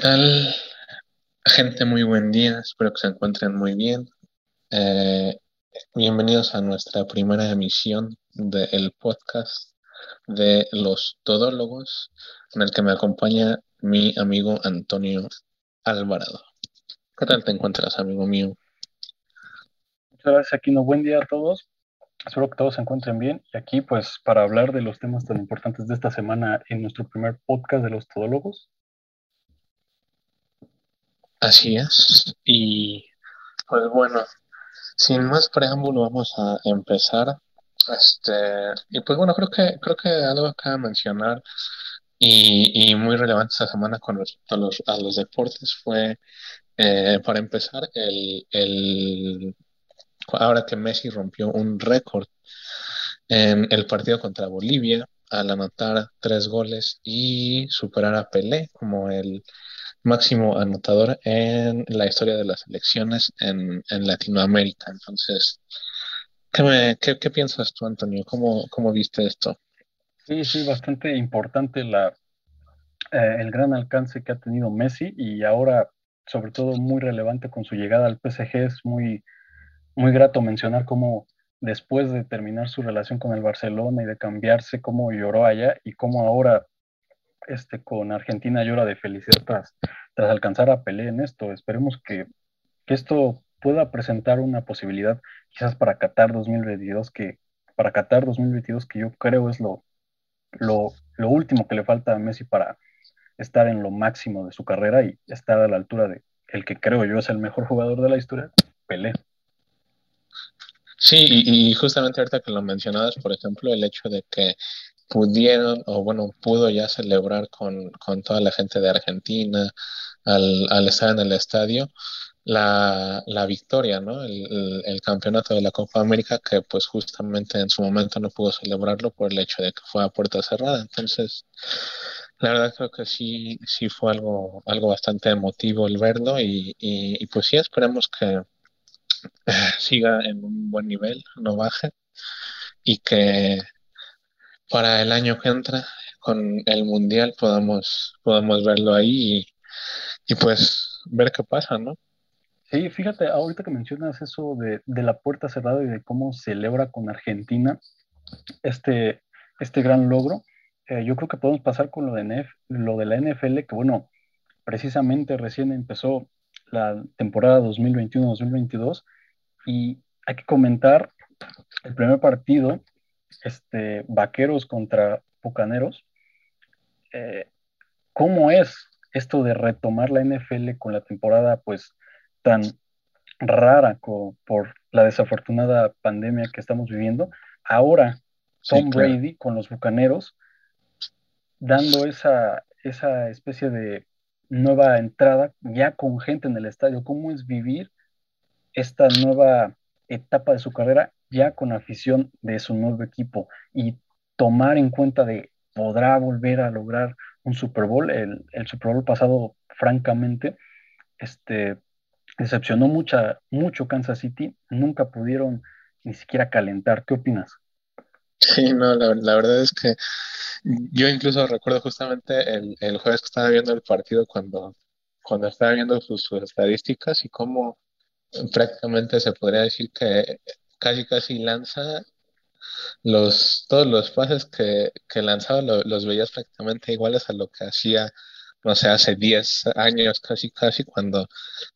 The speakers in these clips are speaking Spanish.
tal? Gente, muy buen día. Espero que se encuentren muy bien. Eh, bienvenidos a nuestra primera emisión del podcast de los todólogos, en el que me acompaña mi amigo Antonio Alvarado. ¿Qué tal te encuentras, amigo mío? Muchas gracias, Aquino. Buen día a todos. Espero que todos se encuentren bien. Y aquí, pues, para hablar de los temas tan importantes de esta semana en nuestro primer podcast de los todólogos. Así es. Y pues bueno, sin más preámbulo, vamos a empezar. Este, y pues bueno, creo que, creo que algo que mencionar y, y muy relevante esta semana con respecto a los, a los deportes fue, eh, para empezar, el, el, ahora que Messi rompió un récord en el partido contra Bolivia al anotar tres goles y superar a Pelé como el máximo anotador en la historia de las elecciones en, Latinoamérica. Entonces, ¿qué, qué, piensas tú, Antonio? ¿Cómo, ¿Cómo viste esto? Sí, sí, bastante importante la, eh, el gran alcance que ha tenido Messi y ahora, sobre todo, muy relevante con su llegada al PSG. Es muy, muy grato mencionar cómo después de terminar su relación con el Barcelona y de cambiarse, cómo lloró allá y cómo ahora este, con Argentina llora de felicidad tras, tras alcanzar a Pelé en esto. Esperemos que, esto pueda presentar una posibilidad quizás para Qatar 2022, que para Qatar 2022 que yo creo es lo, lo, lo último que le falta a Messi para estar en lo máximo de su carrera y estar a la altura de el que creo yo es el mejor jugador de la historia, Pelé. Sí, y, justamente ahorita que lo mencionabas, por ejemplo, el hecho de que pudieron, o bueno, pudo ya celebrar con, toda la gente de Argentina al, al estar en el estadio la, la victoria, ¿no? El, el, campeonato de la Copa América que pues justamente en su momento no pudo celebrarlo por el hecho de que fue a puerta cerrada. Entonces, la verdad creo que sí, sí fue algo, algo bastante emotivo el verlo y, y, y pues sí, esperemos que siga en un buen nivel, no baje y que para el año que entra con el mundial podamos, podamos verlo ahí y, pues ver qué pasa, ¿no? Sí, fíjate, ahorita que mencionas eso de, la puerta cerrada y de cómo celebra con Argentina este, este gran logro, eh, yo creo que podemos pasar con lo de, lo de la NFL, que bueno, precisamente recién empezó la temporada 2021-2022 y hay que comentar el primer partido este, vaqueros contra bucaneros, eh, ¿cómo es esto de retomar la NFL con la temporada pues tan rara por la desafortunada pandemia que estamos viviendo? Ahora Tom Brady con los bucaneros dando esa, esa especie de nueva entrada ya con gente en el estadio. ¿Cómo es vivir esta nueva etapa de su carrera ya con afición de su nuevo equipo y tomar en cuenta de podrá volver a lograr un Super Bowl. El, Super Bowl pasado, francamente, este, decepcionó mucha, mucho Kansas City. Nunca pudieron ni siquiera calentar. ¿Qué opinas? Sí, no, la, verdad es que yo incluso recuerdo justamente el, el, jueves que estaba viendo el partido cuando, cuando estaba viendo sus, sus estadísticas y cómo prácticamente se podría decir que casi casi lanza los, todos los pases que, que lanzaba los veías prácticamente iguales a lo que hacía, no sé, hace 10 años casi casi cuando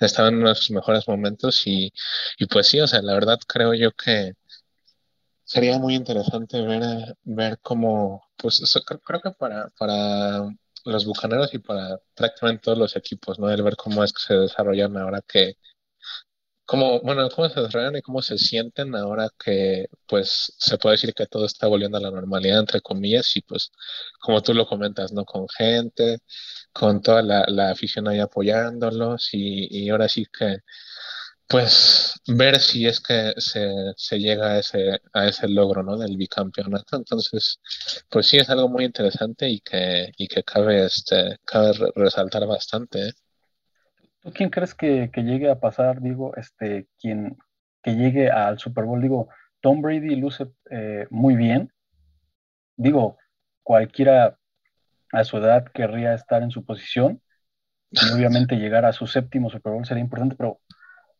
estaba en uno de sus mejores momentos y, y pues sí, o sea, la verdad creo yo que sería muy interesante ver, ver cómo, pues creo que para, para los bucaneros y para prácticamente todos los equipos, ¿no? El ver cómo es que se desarrollan ahora que, cómo, bueno, cómo se desarrollan y cómo se sienten ahora que, pues, se puede decir que todo está volviendo a la normalidad, entre comillas, y pues, como tú lo comentas, ¿no? Con gente, con toda la, la afición ahí apoyándolos, y, y ahora sí que, pues, ver si es que se, se llega a ese, a ese logro, ¿no? Del bicampeonato. Entonces, pues sí, es algo muy interesante y que, y que cabe, este, cabe resaltar bastante, ¿eh? ¿Tú quién crees que, llegue a pasar, digo, este, quien que llegue al Super Bowl? Digo, Tom Brady luce eh, muy bien. Digo, cualquiera a su edad querría estar en su posición, obviamente llegar a su séptimo Super Bowl sería importante, pero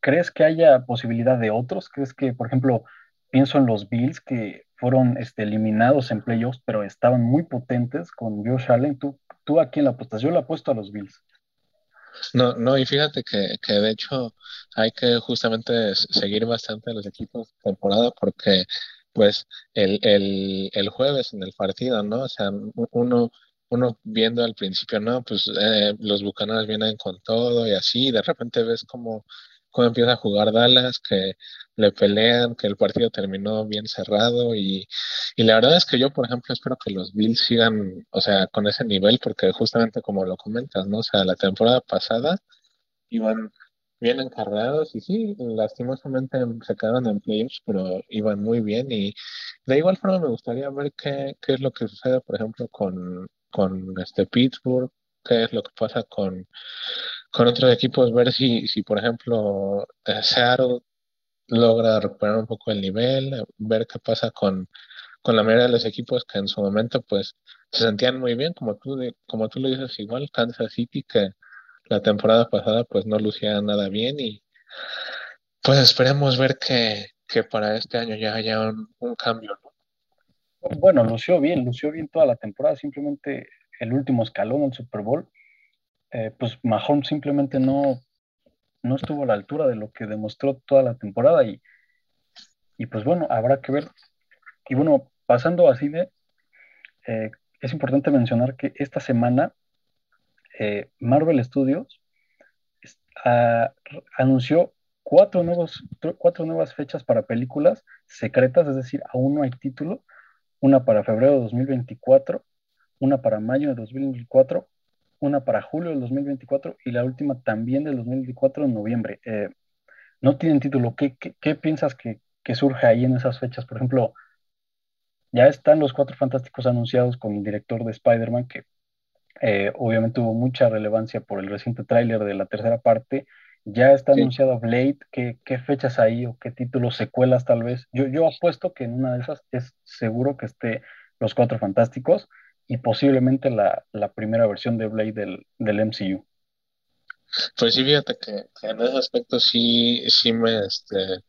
¿crees que haya posibilidad de otros? ¿Crees que, por ejemplo, pienso en los Bills que fueron este, eliminados en playoffs, pero estaban muy potentes con Josh Allen? ¿Tú, tú a quién la apuestas? Yo la apuesto a los Bills. No, no, y fíjate que, que de hecho hay que justamente seguir bastante los equipos de temporada porque pues el, el, el jueves en el partido, ¿no? O sea, uno, uno viendo al principio, ¿no? Pues eh, los Bucaneros vienen con todo y así, de repente ves como, cómo empieza a jugar Dallas, que le pelean, que el partido terminó bien cerrado y, y la verdad es que yo, por ejemplo, espero que los Bills sigan, o sea, con ese nivel, porque justamente como lo comentas, ¿no? O sea, la temporada pasada iban bien encargados y sí, lastimosamente se quedaron en playoffs, pero iban muy bien y de igual forma me gustaría ver qué, qué es lo que sucede, por ejemplo, con, con este Pittsburgh, qué es lo que pasa con, con otros equipos, ver si, si por ejemplo, eh, Seattle logra recuperar un poco el nivel, ver qué pasa con, con la mayoría de los equipos que en su momento pues se sentían muy bien, como tú, como tú lo dices igual, Kansas City que la temporada pasada pues no lucía nada bien y pues esperemos ver que, que para este año ya haya un, cambio, ¿no? Bueno, lució bien, lució bien toda la temporada, simplemente el último escalón en Super Bowl, eh, pues Mahomes simplemente no, no estuvo a la altura de lo que demostró toda la temporada y, y pues bueno, habrá que ver. Y bueno, pasando así de, eh, es importante mencionar que esta semana eh, Marvel Studios ah, anunció cuatro, nuevos, cuatro nuevas fechas para películas secretas, es decir, aún no hay título, una para febrero de 2024, una para mayo de 2024, una para julio del 2024 y la última también del 2024 en noviembre. Eh, no tienen título. ¿Qué, qué, piensas que, surge ahí en esas fechas? Por ejemplo, ya están los cuatro fantásticos anunciados con el director de Spider-Man, que eh, obviamente tuvo mucha relevancia por el reciente tráiler de la tercera parte. Ya está anunciado Blade, ¿qué, ¿qué, fechas ahí o qué títulos, secuelas tal vez? Yo, yo apuesto que en una de esas es seguro que esté Los Cuatro Fantásticos y posiblemente la, primera versión de Blade del, del MCU. Pues sí, fíjate que, en ese aspecto sí, sí me, este,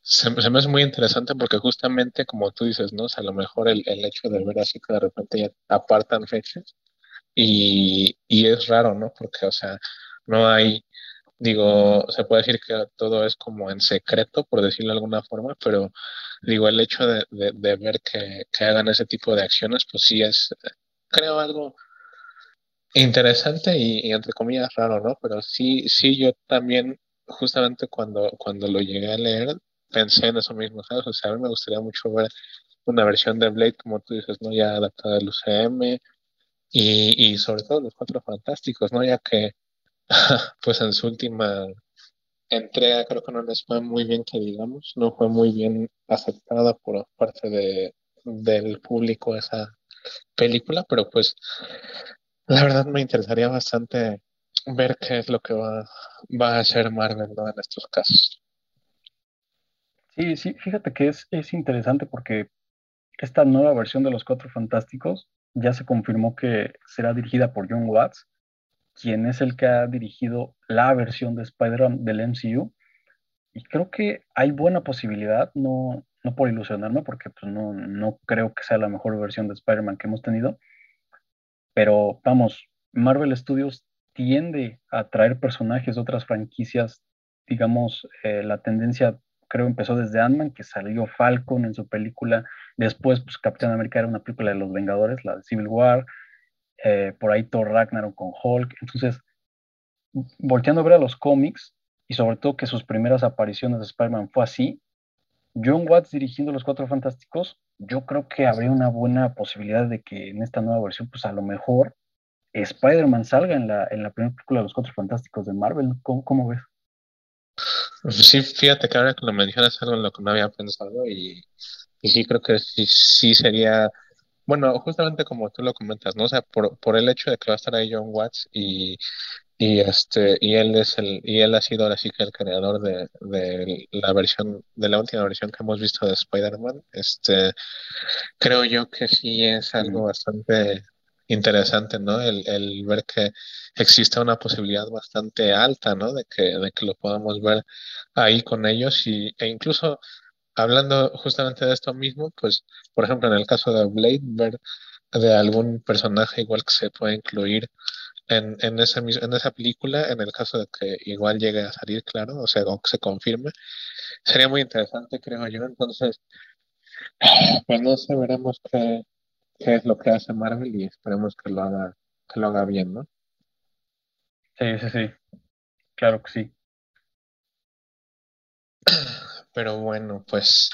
se, me hace muy interesante porque justamente como tú dices, ¿no? O sea, a lo mejor el, el hecho de ver así que de repente ya apartan fechas y, y es raro, ¿no? Porque, o sea, no hay, digo, se puede decir que todo es como en secreto, por decirlo de alguna forma, pero digo, el hecho de, ver que, hagan ese tipo de acciones, pues sí es, creo, algo interesante y, entre comillas raro, ¿no? Pero sí, sí, yo también, justamente cuando, cuando lo llegué a leer, pensé en eso mismo. O sea, a mí me gustaría mucho ver una versión de Blade, como tú dices, ¿no? Ya adaptada al UCM y, y sobre todo los cuatro fantásticos, ¿no? Ya que, pues en su última entrega creo que no les fue muy bien que digamos, no fue muy bien aceptada por parte de, del público esa película, pero pues la verdad me interesaría bastante ver qué es lo que va, va a hacer Marvel en estos casos. Sí, sí, fíjate que es, es interesante porque esta nueva versión de Los Cuatro Fantásticos ya se confirmó que será dirigida por John Watts, quien es el que ha dirigido la versión de Spider-Man del MCU. Y creo que hay buena posibilidad, no, no por ilusionarme, porque pues, no, no creo que sea la mejor versión de Spider-Man que hemos tenido, pero vamos, Marvel Studios tiende a traer personajes de otras franquicias, digamos, eh, la tendencia creo empezó desde Ant-Man, que salió Falcon en su película, después pues Capitán América era una película de los Vengadores, la de Civil War, eh, por ahí Thor Ragnarok con Hulk. Entonces, volteando a ver a los cómics, y sobre todo que sus primeras apariciones de Spider-Man fue así, John Watts dirigiendo Los Cuatro Fantásticos, yo creo que habría una buena posibilidad de que en esta nueva versión, pues a lo mejor Spider-Man salga en la, en la primera película de Los Cuatro Fantásticos de Marvel. ¿Cómo, ves? Sí, fíjate que ahora que lo mencionas algo en lo que no había pensado y, y sí creo que sí, sí sería bueno, justamente como tú lo comentas, ¿no? O sea, por, por el hecho de que va a estar ahí John Watts y, y este, y él es el, y él ha sido ahora sí que el creador de, de la versión, de la última versión que hemos visto de Spider-Man, este, creo yo que sí es algo bastante interesante, ¿no? El, el, ver que existe una posibilidad bastante alta, ¿no? De que, de que lo podamos ver ahí con ellos y, e incluso hablando justamente de esto mismo, pues, por ejemplo, en el caso de Blade, ver de algún personaje igual que se puede incluir en, en, esa, en esa película, en el caso de que igual llegue a salir, claro, o sea, o que se confirme, sería muy interesante, creo yo. Entonces, pues no sé, veremos qué, qué es lo que hace Marvel y esperemos que lo haga, que lo haga bien, ¿no? Sí, sí, sí. Claro que sí. Pero bueno, pues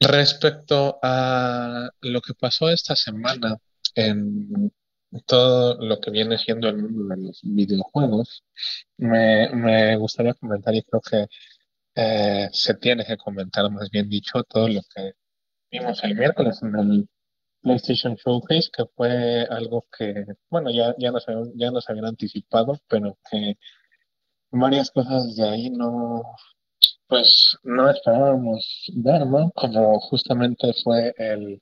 respecto a lo que pasó esta semana en todo lo que viene siendo el mundo de los videojuegos, me, me gustaría comentar y creo que eh, se tiene que comentar, más bien dicho, todo lo que vimos el miércoles en el PlayStation Showcase, que fue algo que, bueno, ya, ya, nos, ya nos habían anticipado, pero que varias cosas de ahí no, pues no esperábamos ¿no? Como justamente fue el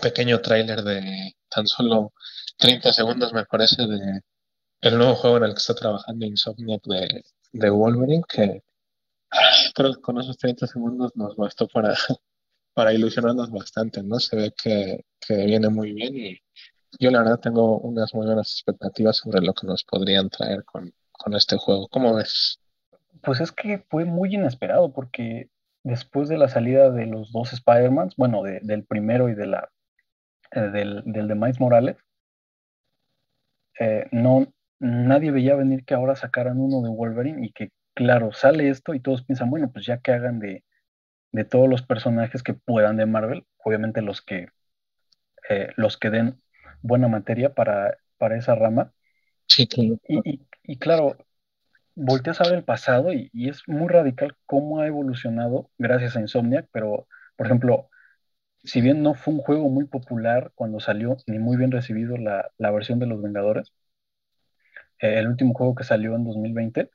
pequeño tráiler de tan solo 30 segundos, me parece, de el nuevo juego en el que está trabajando Insomniac de, de Wolverine, que creo que con esos 30 segundos nos bastó para, para ilusionarnos bastante, ¿no? Se ve que, que viene muy bien y yo la verdad tengo unas muy buenas expectativas sobre lo que nos podrían traer con, con este juego. ¿Cómo ves? Pues es que fue muy inesperado porque después de la salida de los dos Spider-Mans, bueno, de, del primero y de la, eh, del, del, de Miles Morales, eh, no, nadie veía venir que ahora sacaran uno de Wolverine y que, claro, sale esto y todos piensan, bueno, pues ya que hagan de, de todos los personajes que puedan de Marvel, obviamente los que, eh, los que den buena materia para, para esa rama. Sí, claro. Y, y, y claro, volteas a ver el pasado y, y, es muy radical cómo ha evolucionado gracias a Insomniac, pero, por ejemplo, si bien no fue un juego muy popular cuando salió, ni muy bien recibido la, la versión de los Vengadores, eh, el último juego que salió en 2020,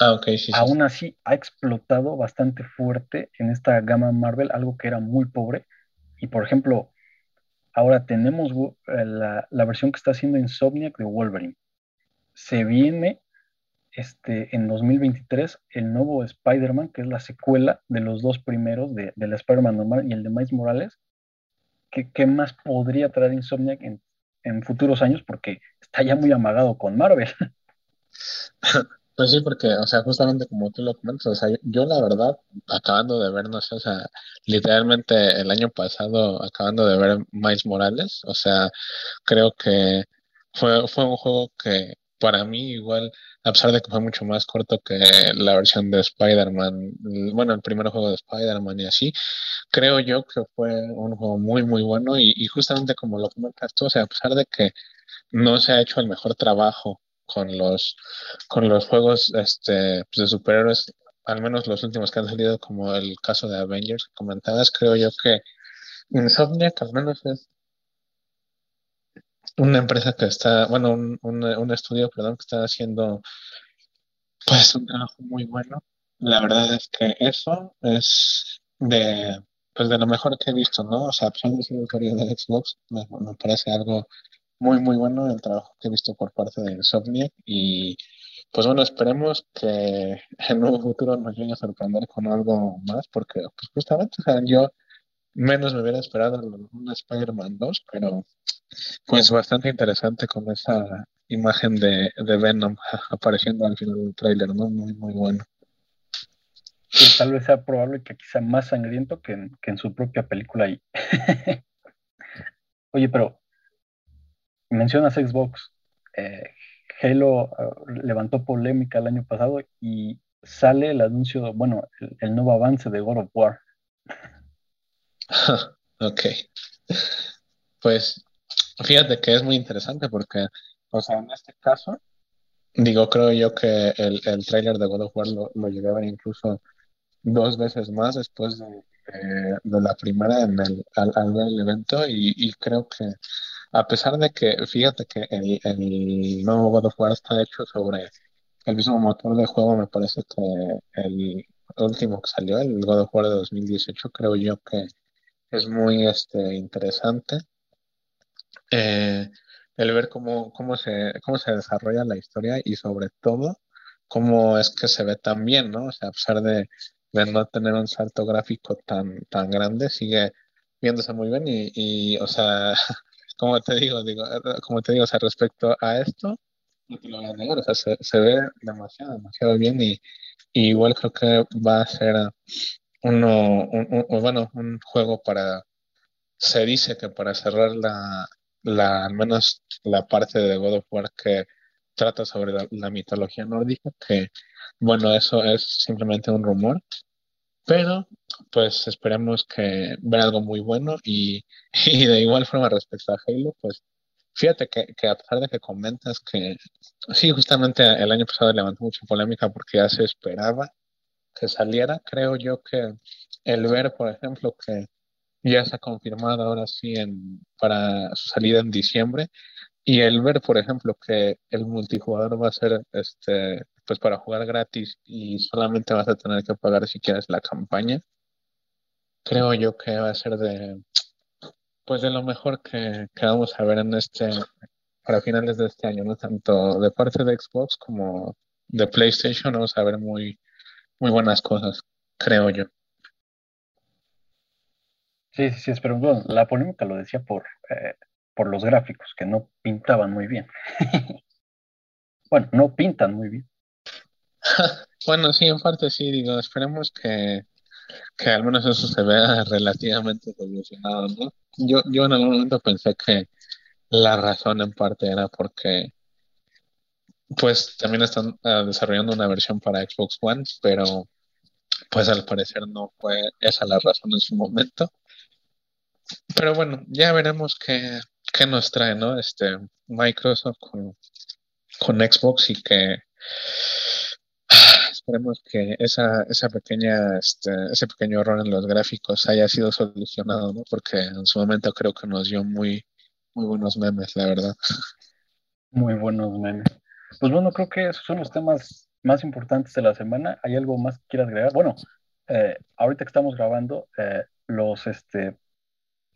ah, okay, sí, aún sí. así ha explotado bastante fuerte en esta gama Marvel, algo que era muy pobre. Y por ejemplo, ahora tenemos la, la versión que está haciendo Insomniac de Wolverine. Se viene este, en 2023 el nuevo Spider-Man, que es la secuela de los dos primeros, de, del Spider-Man normal y el de Miles Morales. ¿Qué, ¿Qué, más podría traer Insomniac en, en, futuros años? Porque está ya muy amagado con Marvel. Pues sí, porque, o sea, justamente como tú lo comentas, o sea, yo, la verdad, acabando de ver, no sé, o sea, literalmente el año pasado, acabando de ver Miles Morales, o sea, creo que fue, fue un juego que para mí igual a pesar de que fue mucho más corto que la versión de Spider-Man, bueno, el primer juego de Spider-Man y así, creo yo que fue un juego muy, muy bueno y, y, justamente como lo comentas tú, o sea, a pesar de que no se ha hecho el mejor trabajo con los, con los juegos este, pues de superhéroes, al menos los últimos que han salido, como el caso de Avengers que comentabas, creo yo que Insomniac al menos es una empresa que está, bueno, un, un, un, estudio, perdón, que está haciendo pues un trabajo muy bueno. La verdad es que eso es de, pues de lo mejor que he visto, ¿no? O sea, a pesar de usuario de Xbox, me, me, parece algo muy, muy bueno el trabajo que he visto por parte de Insomniac y pues bueno, esperemos que en un futuro nos llegue a sorprender con algo más, porque pues justamente, o sea, yo menos me hubiera esperado un Spider-Man 2, pero pues bastante interesante con esa imagen de, Venom apareciendo al final del tráiler, ¿no? Muy, muy bueno. Tal vez sea probable que aquí sea más sangriento que en, que en su propia película ahí. Oye, pero mencionas Xbox. Eh, Halo uh, levantó polémica el año pasado y sale el anuncio, bueno, el, el nuevo avance de God of War. ok. Pues Fíjate que es muy interesante porque, o sea, en este caso, digo, creo yo que el, el tráiler de God of War lo, lo, llegué a ver incluso dos veces más después de, de, de la primera en el, al, al, ver el evento y, y, creo que a pesar de que, fíjate que el, el nuevo God of War está hecho sobre el mismo motor de juego, me parece que el último que salió, el God of War de 2018, creo yo que es muy este, interesante eh, el ver cómo, cómo, se, cómo se desarrolla la historia y sobre todo cómo es que se ve tan bien, ¿no? O sea, a pesar de, no tener un salto gráfico tan, tan grande, sigue viéndose muy bien y, y o sea, como te digo, digo, como te digo, o sea, respecto a esto, no te lo voy a negar, o sea, se, se ve demasiado, demasiado bien y, y, igual creo que va a ser uno, un, bueno, un juego para, se dice que para cerrar la, al menos la parte de God of War que trata sobre la, mitología nórdica, que bueno, eso es simplemente un rumor, pero pues esperemos que ver algo muy bueno y, y de igual forma respecto a Halo, pues fíjate que, que, a pesar de que comentas que sí, justamente el año pasado levantó mucha polémica porque ya se esperaba que saliera, creo yo que el ver, por ejemplo, que ya se ha confirmado ahora sí en, para su salida en diciembre. Y el ver, por ejemplo, que el multijugador va a ser este, pues para jugar gratis y solamente vas a tener que pagar si quieres la campaña, creo yo que va a ser de pues de lo mejor que, que vamos a ver en este para finales de este año, ¿no? Tanto de parte de Xbox como de PlayStation vamos a ver muy, muy buenas cosas, creo yo. Sí, sí, sí, pero bueno, la polémica lo decía por, eh, por los gráficos, que no pintaban muy bien. bueno, no pintan muy bien. bueno, sí, en parte sí, digo, esperemos que, que al menos eso se vea relativamente solucionado, ¿no? Yo, yo en algún momento pensé que la razón en parte era porque pues también están uh, desarrollando una versión para Xbox One, pero pues al parecer no fue esa la razón en su momento. Pero bueno, ya veremos qué, qué nos trae, ¿no? Este Microsoft con, con Xbox y que esperemos que esa, esa pequeña, este, ese pequeño error en los gráficos haya sido solucionado, ¿no? Porque en su momento creo que nos dio muy, muy buenos memes, la verdad. Muy buenos memes. Pues bueno, creo que esos son los temas más importantes de la semana. ¿Hay algo más que quieras agregar? Bueno, eh, ahorita que estamos grabando, eh, los este,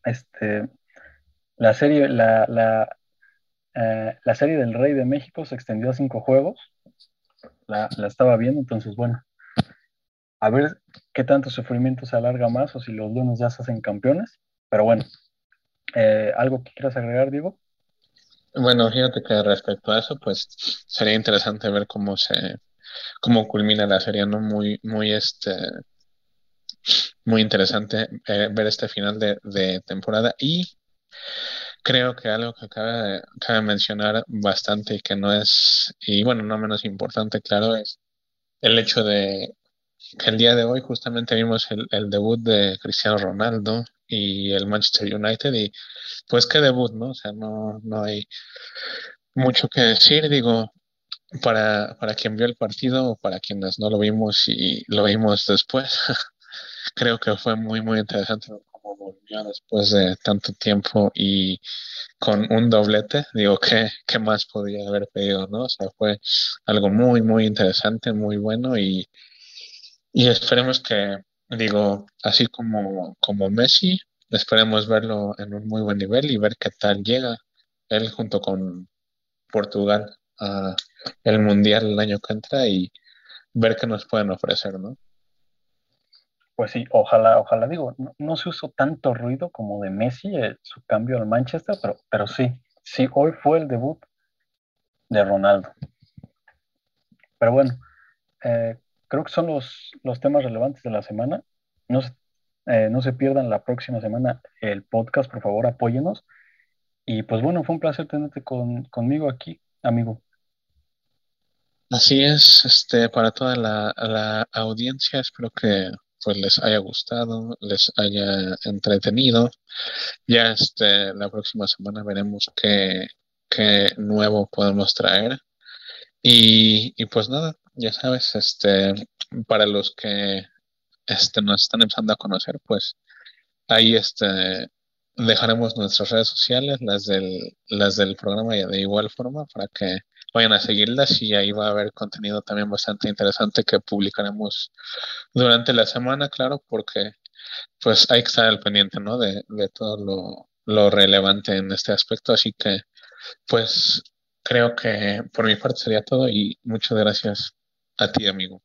este, la serie, eh, la serie del Rey de México se extendió a cinco juegos. La, estaba viendo, entonces, bueno, a ver qué tanto sufrimiento se alarga más o si los Leones ya se hacen campeones. Pero bueno, ¿algo que quieras agregar, Diego? Bueno, fíjate que respecto a eso, pues sería interesante ver cómo se, cómo culmina la serie, ¿no? Muy, muy este, muy interesante eh, ver este final de, temporada y creo que algo que cabe, cabe mencionar bastante y que no es, y bueno, no menos importante, claro, es el hecho de que el día de hoy justamente vimos el, el debut de Cristiano Ronaldo y el Manchester United y pues qué debut, ¿no? O sea, no, no hay mucho que decir, digo, para, para quien vio el partido o para quienes no lo vimos y lo vimos después, creo que fue muy, muy interesante cómo volvió después de tanto tiempo y con un doblete. Digo, ¿qué, qué más podía haber pedido, no? O sea, fue algo muy, muy interesante, muy bueno y, y esperemos que, digo, así como, como Messi, esperemos verlo en un muy buen nivel y ver qué tal llega él junto con Portugal a el Mundial el año que entra y ver qué nos pueden ofrecer, ¿no? Pues sí, ojalá, ojalá digo, no, se usó tanto ruido como de Messi eh, su cambio al Manchester, pero, pero sí, sí, hoy fue el debut de Ronaldo. Pero bueno, eh, creo que son los, los temas relevantes de la semana. No eh, no se pierdan la próxima semana el podcast, por favor, apóyenos. Y pues bueno, fue un placer tenerte con, conmigo aquí, amigo. Así es, este, para toda la, la audiencia, espero que pues les haya gustado, les haya entretenido. Ya este, la próxima semana veremos qué, qué nuevo podemos traer. Y, y, pues nada, ya sabes, este, para los que este, nos están empezando a conocer, pues ahí este, dejaremos nuestras redes sociales, las del, las del programa de igual forma para que vayan a seguirlas y ahí va a haber contenido también bastante interesante que publicaremos durante la semana, claro, porque pues hay que estar al pendiente, ¿no? De, de todo lo, lo relevante en este aspecto. Así que, pues, creo que por mi parte sería todo y muchas gracias a ti, amigo.